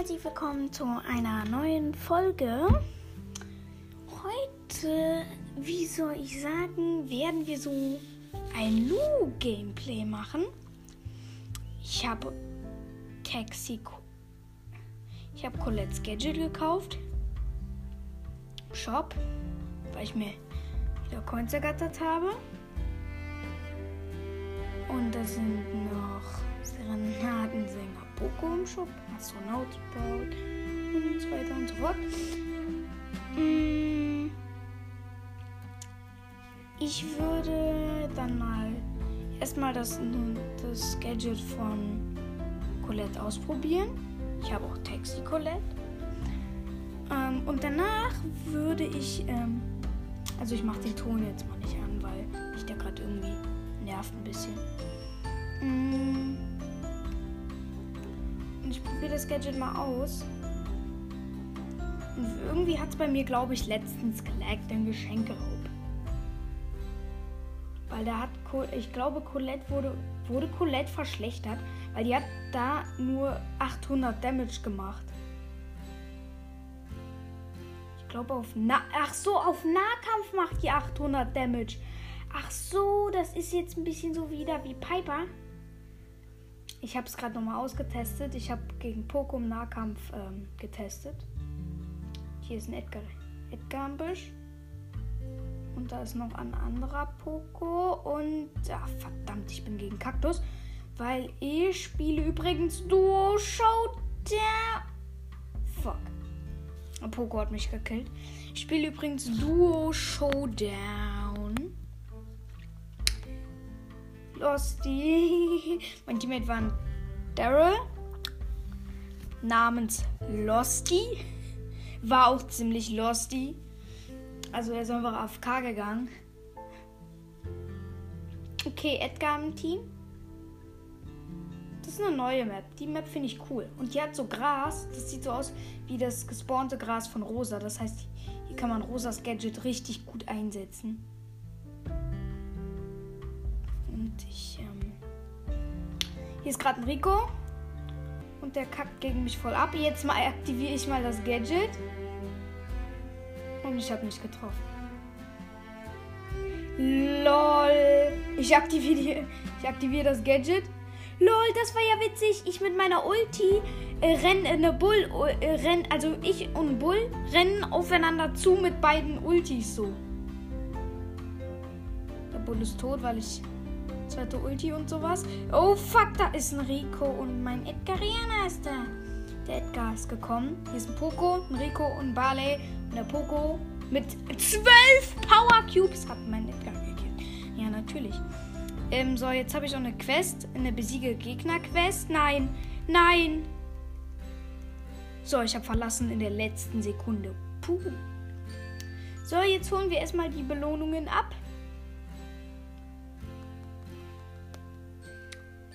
herzlich willkommen zu einer neuen Folge. Heute, wie soll ich sagen, werden wir so ein Lu-Gameplay machen. Ich habe Taxi. Ich habe Colette's Gadget gekauft. Shop, weil ich mir wieder Coins ergattert habe. Und da sind noch Serenadensänger Im Shop, Astronaut Sprout und so weiter und so fort. Mm. Ich würde dann mal erstmal das, das Gadget von Colette ausprobieren. Ich habe auch Taxi Colette. Ähm, und danach würde ich, ähm, also ich mache den Ton jetzt mal nicht an, weil mich der gerade irgendwie nervt ein bisschen. Mm. Und ich probiere das Gadget mal aus. Und irgendwie hat es bei mir, glaube ich, letztens gelaggt im Geschenkeraub. Weil da hat, ich glaube, Colette wurde, wurde Colette verschlechtert, weil die hat da nur 800 Damage gemacht. Ich glaube auf Na Ach so, auf Nahkampf macht die 800 Damage. Ach so, das ist jetzt ein bisschen so wieder wie Piper. Ich habe es gerade nochmal ausgetestet. Ich habe gegen Poco im Nahkampf ähm, getestet. Hier ist ein Edgar, Edgar im Busch. Und da ist noch ein anderer Poco. Und ach, verdammt, ich bin gegen Kaktus. Weil ich spiele übrigens Duo Showdown. Fuck. Poco hat mich gekillt. Ich spiele übrigens Duo Showdown. Losty. Mein Teammate war ein Daryl namens Losty. War auch ziemlich Losty. Also er ist einfach AFK gegangen. Okay, Edgar im Team. Das ist eine neue Map. Die Map finde ich cool. Und die hat so Gras. Das sieht so aus wie das gespawnte Gras von Rosa. Das heißt, hier kann man Rosas Gadget richtig gut einsetzen. Ich, ähm Hier ist gerade ein Rico. Und der kackt gegen mich voll ab. Jetzt mal aktiviere ich mal das Gadget. Und ich habe nicht getroffen. LOL. Ich aktiviere, ich aktiviere das Gadget. LOL, das war ja witzig. Ich mit meiner Ulti äh, renn eine Bull, äh, renn, also ich und Bull rennen aufeinander zu mit beiden Ultis so. Der Bull ist tot, weil ich zweite Ulti und sowas. Oh fuck, da ist ein Rico und mein Edgariana ist da. Der Edgar ist gekommen. Hier ist ein Poco, ein Rico und ein Barley. Und der Poco mit zwölf Power Cubes hat mein Edgar gekillt. Ja, natürlich. Ähm, so, jetzt habe ich auch eine Quest. Eine besiege Gegner-Quest. Nein, nein. So, ich habe verlassen in der letzten Sekunde. Puh. So, jetzt holen wir erstmal die Belohnungen ab.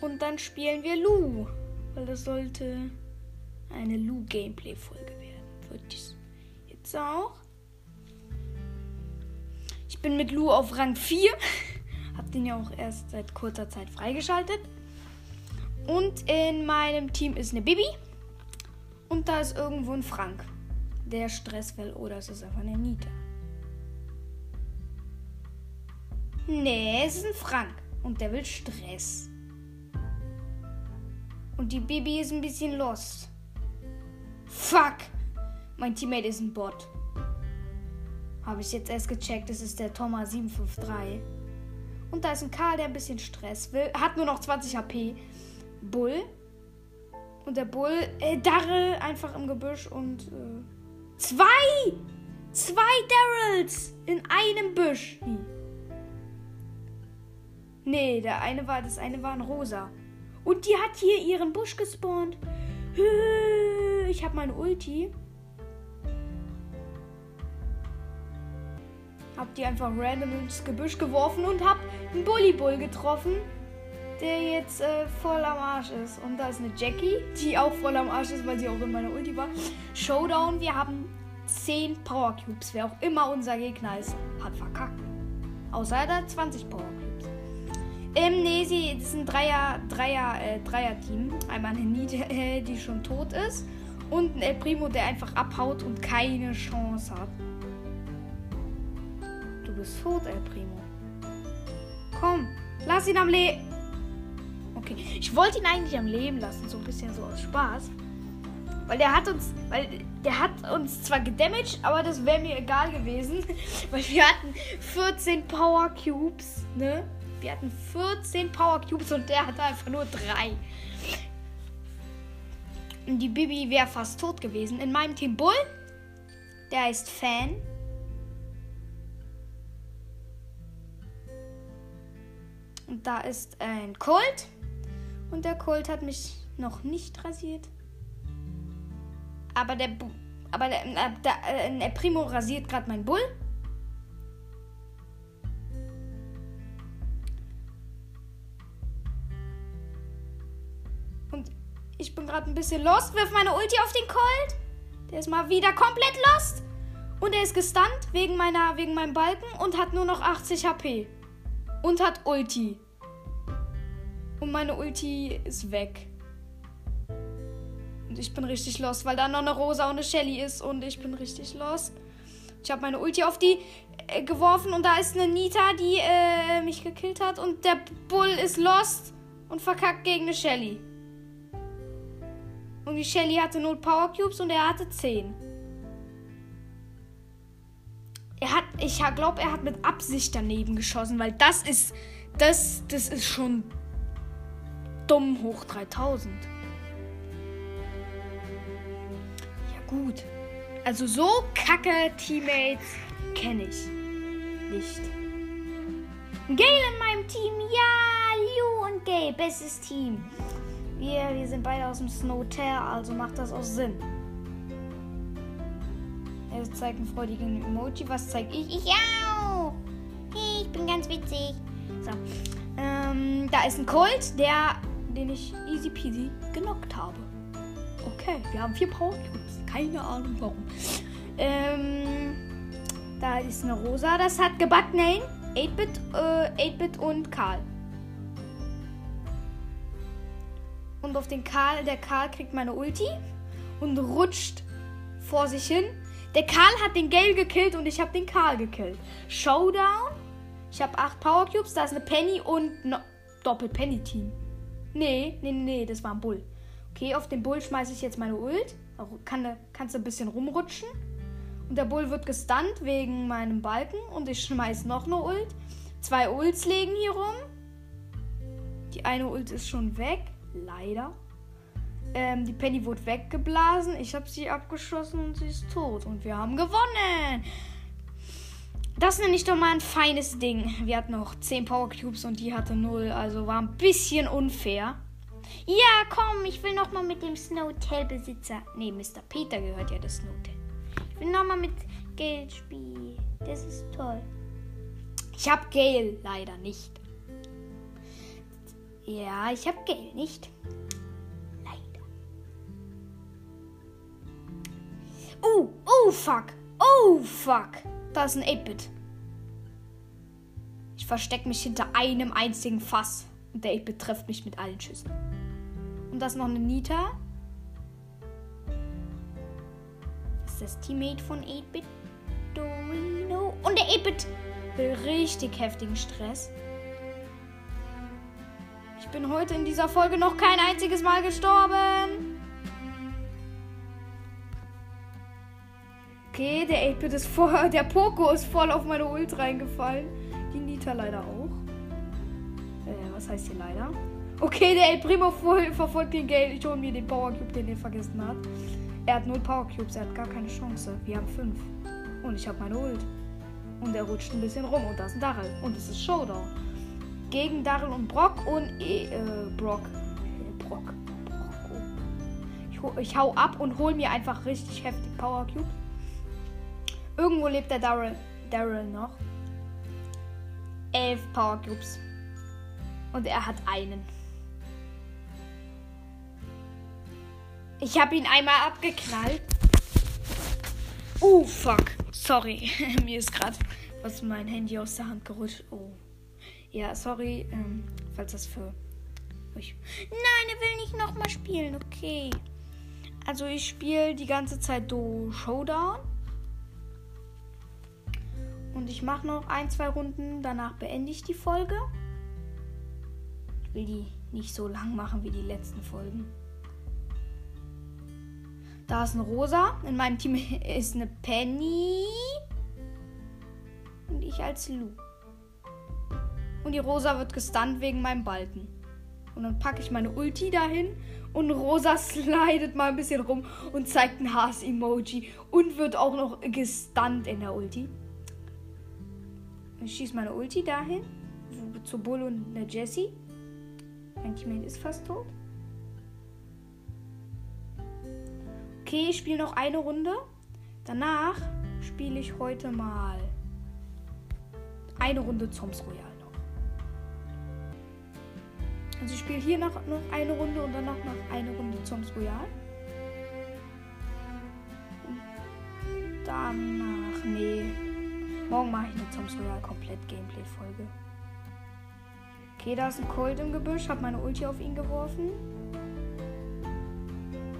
Und dann spielen wir Lu. Weil das sollte eine Lu-Gameplay-Folge werden. Wird dies jetzt auch. Ich bin mit Lu auf Rang 4. Hab den ja auch erst seit kurzer Zeit freigeschaltet. Und in meinem Team ist eine Bibi. Und da ist irgendwo ein Frank. Der Stress will. Oder es ist einfach eine Nita. Nee, es ist ein Frank. Und der will Stress. Und die Bibi ist ein bisschen lost. Fuck! Mein Teammate ist ein Bot. Habe ich jetzt erst gecheckt. Das ist der Thomas 753. Und da ist ein Karl, der ein bisschen Stress will. Hat nur noch 20 HP. Bull. Und der Bull, äh, Darrell einfach im Gebüsch und äh, zwei! Zwei Darrells in einem Büsch. Nee, der eine war, das eine war ein rosa. Und die hat hier ihren Busch gespawnt. Ich habe meine Ulti. Hab die einfach random ins Gebüsch geworfen und hab einen Bullybull getroffen, der jetzt äh, voll am Arsch ist. Und da ist eine Jackie, die auch voll am Arsch ist, weil sie auch in meiner Ulti war. Showdown, wir haben 10 Power Cubes. Wer auch immer unser Gegner ist, hat verkackt. Außer er hat 20 Power Cubes. Ähm, nee, sie das ist ein Dreier, Dreier, äh, Dreier-Team. Einmal eine Nita, äh, die schon tot ist. Und ein El Primo, der einfach abhaut und keine Chance hat. Du bist tot, El Primo. Komm, lass ihn am Leben. Okay, ich wollte ihn eigentlich am Leben lassen, so ein bisschen so aus Spaß. Weil der hat uns, weil der hat uns zwar gedamaged, aber das wäre mir egal gewesen. Weil wir hatten 14 Power Cubes, ne? Wir hatten 14 Power Cubes und der hatte einfach nur drei. Und die Bibi wäre fast tot gewesen. In meinem Team Bull, der heißt Fan. Und da ist ein Colt. Und der Colt hat mich noch nicht rasiert. Aber der, aber der, äh, der, äh, der Primo rasiert gerade mein Bull. Gerade ein bisschen lost. Wirf meine Ulti auf den Colt. Der ist mal wieder komplett lost. Und er ist gestunt wegen, meiner, wegen meinem Balken und hat nur noch 80 HP. Und hat Ulti. Und meine Ulti ist weg. Und ich bin richtig lost, weil da noch eine Rosa und eine Shelly ist. Und ich bin richtig lost. Ich habe meine Ulti auf die äh, geworfen und da ist eine Nita, die äh, mich gekillt hat. Und der Bull ist lost und verkackt gegen eine Shelly. Und die Shelly hatte 0 Power Cubes und er hatte 10. Er hat, ich glaube, er hat mit Absicht daneben geschossen, weil das ist, das, das ist schon dumm hoch 3000. gut. Also so kacke Teammates kenne ich nicht. Gale in meinem Team, ja, Liu und Gale, bestes Team. Wir, wir sind beide aus dem Snowtail, also macht das auch Sinn. Er zeigt einen freudigen Emoji. Was zeige ich? Ich auch. Ich bin ganz witzig. So. Ähm, da ist ein Colt, der, den ich easy peasy genockt habe. Okay, wir haben vier Power. Keine Ahnung warum. Ähm, da ist eine Rosa. Das hat gebackt. Nein. 8-Bit, äh, 8-Bit und Karl. Und auf den Karl, der Karl kriegt meine Ulti und rutscht vor sich hin. Der Karl hat den Gale gekillt und ich habe den Karl gekillt. Showdown. Ich habe 8 Power Cubes. Da ist eine Penny und no Doppel-Penny-Team. Nee, nee, nee, das war ein Bull. Okay, auf den Bull schmeiße ich jetzt meine Ult. Kann, kannst du ein bisschen rumrutschen. Und der Bull wird gestunt wegen meinem Balken. Und ich schmeiße noch eine Ult. Zwei Ults legen hier rum. Die eine Ult ist schon weg. Leider. Ähm, die Penny wurde weggeblasen. Ich habe sie abgeschossen und sie ist tot. Und wir haben gewonnen. Das nenne ich doch mal ein feines Ding. Wir hatten noch 10 Power Cubes und die hatte 0. Also war ein bisschen unfair. Ja, komm, ich will noch mal mit dem Snowtail-Besitzer. Nee, Mr. Peter gehört ja das Snowtail. Ich will noch mal mit Gale spielen. Das ist toll. Ich hab Gale leider nicht. Ja, ich hab Gale nicht. Leider. Oh, oh, fuck. Oh, fuck. Da ist ein 8-Bit. Ich verstecke mich hinter einem einzigen Fass. Und der 8-Bit trifft mich mit allen Schüssen. Und das ist noch eine Nita. Das ist das Teammate von 8-Bit. Dorino. Und der 8-Bit will richtig heftigen Stress. Bin heute in dieser Folge noch kein einziges Mal gestorben. Okay, der 8-Bit ist voll. Der Poco ist voll auf meine Ult reingefallen. Die Nita leider auch. Äh, was heißt hier leider? Okay, der El Primo verfolgt den Gale. Ich hole mir den Power Cube, den er vergessen hat. Er hat null Power Cubes, er hat gar keine Chance. Wir haben fünf. Und ich habe meine Ult. Und er rutscht ein bisschen rum. Und da ist ein Darrell. Und es ist Showdown. Gegen Darrell und Brock und e äh, Brock. Brock. Brock. Ich, ich hau ab und hol mir einfach richtig heftig Power Cube. Irgendwo lebt der Darrell. Darrell noch. Elf Power Cubes. Und er hat einen. Ich habe ihn einmal abgeknallt. Oh, fuck. Sorry. Mir ist gerade was mein Handy aus der Hand gerutscht. Oh. Ja, sorry, ähm, falls das für euch. Nein, er will nicht nochmal spielen. Okay. Also ich spiele die ganze Zeit Do Showdown. Und ich mache noch ein, zwei Runden. Danach beende ich die Folge. Ich will die nicht so lang machen wie die letzten Folgen. Da ist eine Rosa. In meinem Team ist eine Penny. Und ich als Lu. Und die Rosa wird gestunt wegen meinem Balken. Und dann packe ich meine Ulti dahin und Rosa slidet mal ein bisschen rum und zeigt ein Haas-Emoji und wird auch noch gestunt in der Ulti. Ich schieße meine Ulti dahin zu Bull und der Jessie. Mein Teammate ist fast tot. Okay, ich spiele noch eine Runde. Danach spiele ich heute mal eine Runde Zoms Royal noch. Also ich spiele hier noch, noch eine Runde und danach noch eine Runde Zoms Royal. Und danach, nee. Morgen mache ich eine Zoms Royal komplett Gameplay-Folge. Okay, da ist ein Cold im Gebüsch. Hab meine Ulti auf ihn geworfen.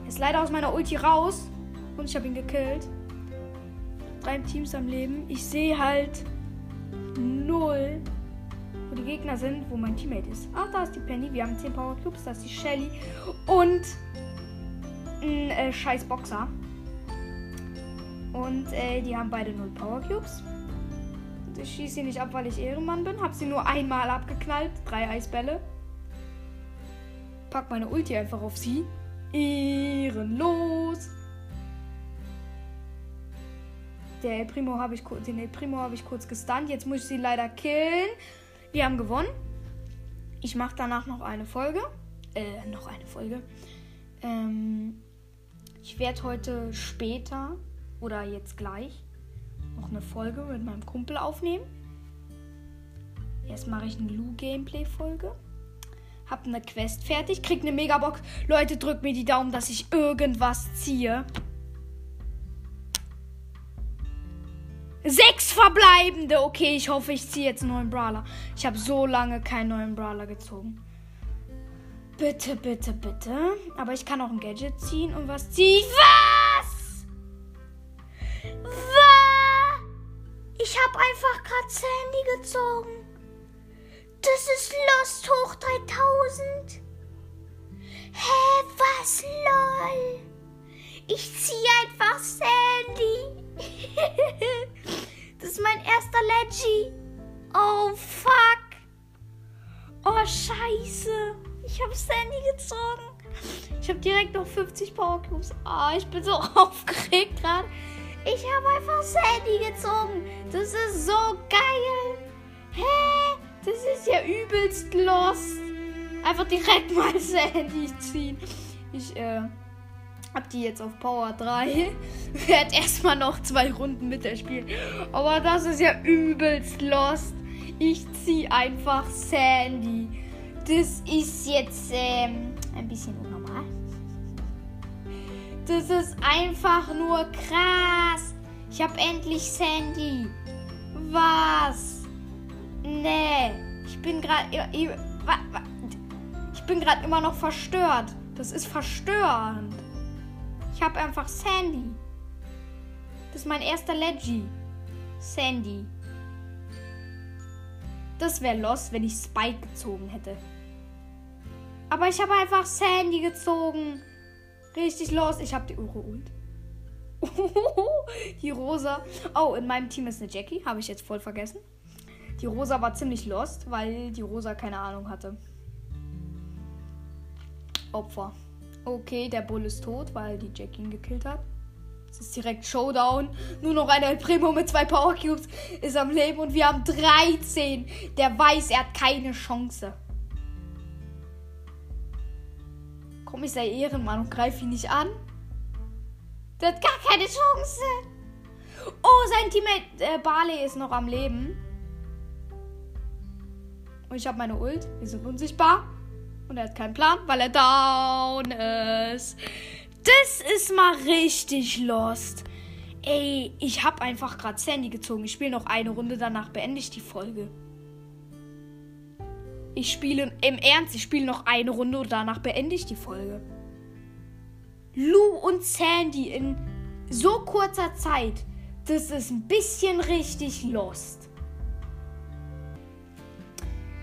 Ist leider aus meiner Ulti raus. Und ich habe ihn gekillt. Drei Teams am Leben. Ich sehe halt null, die Gegner sind, wo mein Teammate ist. Ach, da ist die Penny. Wir haben 10 Power Cubes. Da ist die Shelly. Und ein äh, scheiß Boxer. Und äh, die haben beide 0 Power Cubes. Ich schieße sie nicht ab, weil ich Ehrenmann bin. Hab sie nur einmal abgeknallt. Drei Eisbälle. Pack meine Ulti einfach auf sie. Ehrenlos. Der El Primo habe ich, den Primo habe ich kurz gestunt. Jetzt muss ich sie leider killen. Wir haben gewonnen. Ich mache danach noch eine Folge. Äh, noch eine Folge. Ähm, ich werde heute später oder jetzt gleich noch eine Folge mit meinem Kumpel aufnehmen. Erst mache ich eine Lu-Gameplay-Folge. Hab eine Quest fertig, krieg eine Megabox. Leute, drückt mir die Daumen, dass ich irgendwas ziehe. Sechs verbleibende. Okay, ich hoffe, ich ziehe jetzt einen neuen Brawler. Ich habe so lange keinen neuen Brawler gezogen. Bitte, bitte, bitte. Aber ich kann auch ein Gadget ziehen und was ziehe ich? Was? Was? Ich habe einfach gerade Sandy gezogen. Das ist Lost hoch 3000. Hä, was lol? Ich ziehe einfach Sandy. das ist mein erster Leggy. Oh fuck. Oh scheiße. Ich habe Sandy gezogen. Ich habe direkt noch 50 Power Cubes. Oh, ich bin so aufgeregt gerade. Ich habe einfach Sandy gezogen. Das ist so geil. Hä? Das ist ja übelst lost. Einfach direkt mal Sandy ziehen. Ich, äh, hab die jetzt auf Power 3. Werd erstmal noch zwei Runden mit der spielen. Aber das ist ja übelst lost. Ich zieh einfach Sandy. Das ist jetzt, ähm, ein bisschen unnormal. Das ist einfach nur krass. Ich hab endlich Sandy. Was? Nee, ich bin gerade ich bin gerade immer noch verstört. Das ist verstörend. Ich habe einfach Sandy. Das ist mein erster Leggy. Sandy. Das wäre los, wenn ich Spike gezogen hätte. Aber ich habe einfach Sandy gezogen. Richtig los. Ich habe die Uro ult. die Rosa. Oh, in meinem Team ist eine Jackie. Habe ich jetzt voll vergessen. Die Rosa war ziemlich lost, weil die Rosa keine Ahnung hatte. Opfer. Okay, der Bull ist tot, weil die Jackie ihn gekillt hat. Es ist direkt Showdown. Nur noch ein El Primo mit zwei Power Cubes ist am Leben und wir haben 13. Der weiß, er hat keine Chance. Komm, ich sei Ehrenmann und greif ihn nicht an. Der hat gar keine Chance. Oh, sein Teammate äh, Barley ist noch am Leben. Und ich habe meine Ult. Wir sind unsichtbar. Und er hat keinen Plan, weil er down ist. Das ist mal richtig lost. Ey, ich habe einfach gerade Sandy gezogen. Ich spiele noch eine Runde, danach beende ich die Folge. Ich spiele im Ernst, ich spiele noch eine Runde und danach beende ich die Folge. Lou und Sandy in so kurzer Zeit. Das ist ein bisschen richtig lost.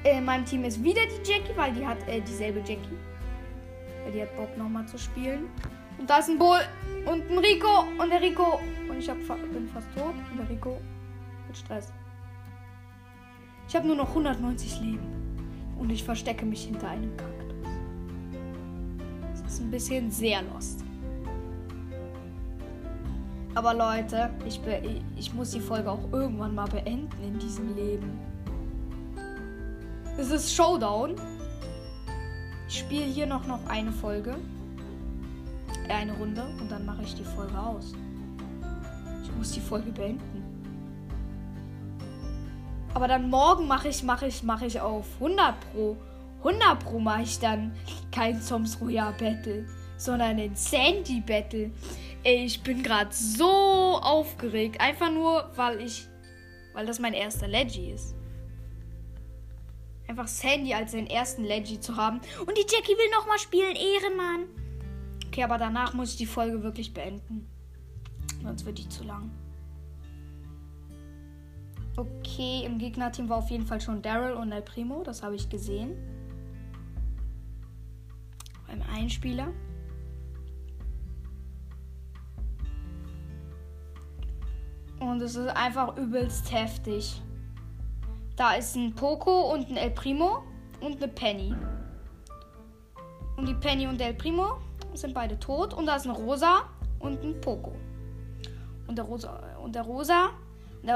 Äh, mein Team ist wieder die Jackie, weil die hat äh, dieselbe Jackie. Weil die hat Bock nochmal zu spielen. Und da ist ein Bull und ein Rico und der Rico. Und ich hab, bin fast tot. Und der Rico mit Stress. Ich habe nur noch 190 Leben. Und ich verstecke mich hinter einem Kaktus. Das ist ein bisschen sehr lost. Aber Leute, ich, ich muss die Folge auch irgendwann mal beenden in diesem Leben. Es ist Showdown. Ich spiele hier noch, noch eine Folge. Äh, eine Runde und dann mache ich die Folge aus. Ich muss die Folge beenden. Aber dann morgen mache ich, mache ich, mache ich auf 100 Pro. 100 Pro mache ich dann kein Soms Royal Battle, sondern ein Sandy Battle. Ey, ich bin gerade so aufgeregt. Einfach nur, weil ich, weil das mein erster Leggy ist. Einfach Sandy als den ersten Leggy zu haben. Und die Jackie will nochmal spielen. Ehrenmann. Okay, aber danach muss ich die Folge wirklich beenden. Sonst wird die zu lang. Okay, im Gegnerteam war auf jeden Fall schon Daryl und El Primo. Das habe ich gesehen. Beim Einspieler. Und es ist einfach übelst heftig. Da ist ein Poco und ein El Primo und eine Penny. Und die Penny und der El Primo sind beide tot. Und da ist ein Rosa und ein Poco. Und der Rosa und der Rosa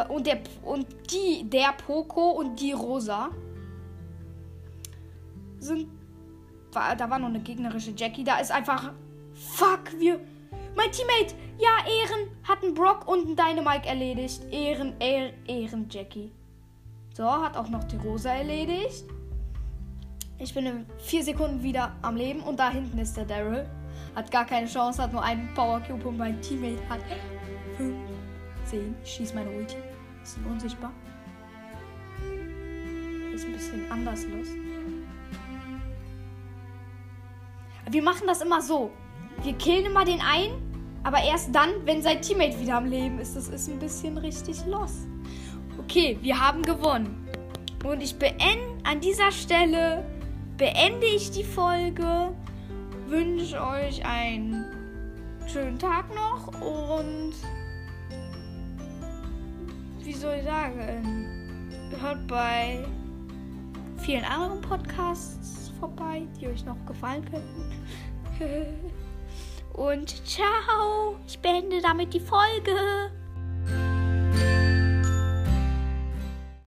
und der und die der Poco und die Rosa sind da war noch eine gegnerische Jackie. Da ist einfach fuck wir mein Teammate ja Ehren hat einen Brock und einen Dynamite erledigt. Ehren Ehren, Ehren Jackie. So hat auch noch die Rosa erledigt. Ich bin in vier Sekunden wieder am Leben und da hinten ist der Daryl. Hat gar keine Chance, hat nur einen Power Cube und mein Teammate hat 10. Ich schieße meine Ulti. Ist unsichtbar. Ist ein bisschen anders los. Wir machen das immer so. Wir killen immer den einen, aber erst dann, wenn sein Teammate wieder am Leben ist. Das ist ein bisschen richtig los. Okay, wir haben gewonnen. Und ich beende an dieser Stelle beende ich die Folge. Wünsche euch einen schönen Tag noch und wie soll ich sagen, hört bei vielen anderen Podcasts vorbei, die euch noch gefallen könnten. Und ciao, ich beende damit die Folge.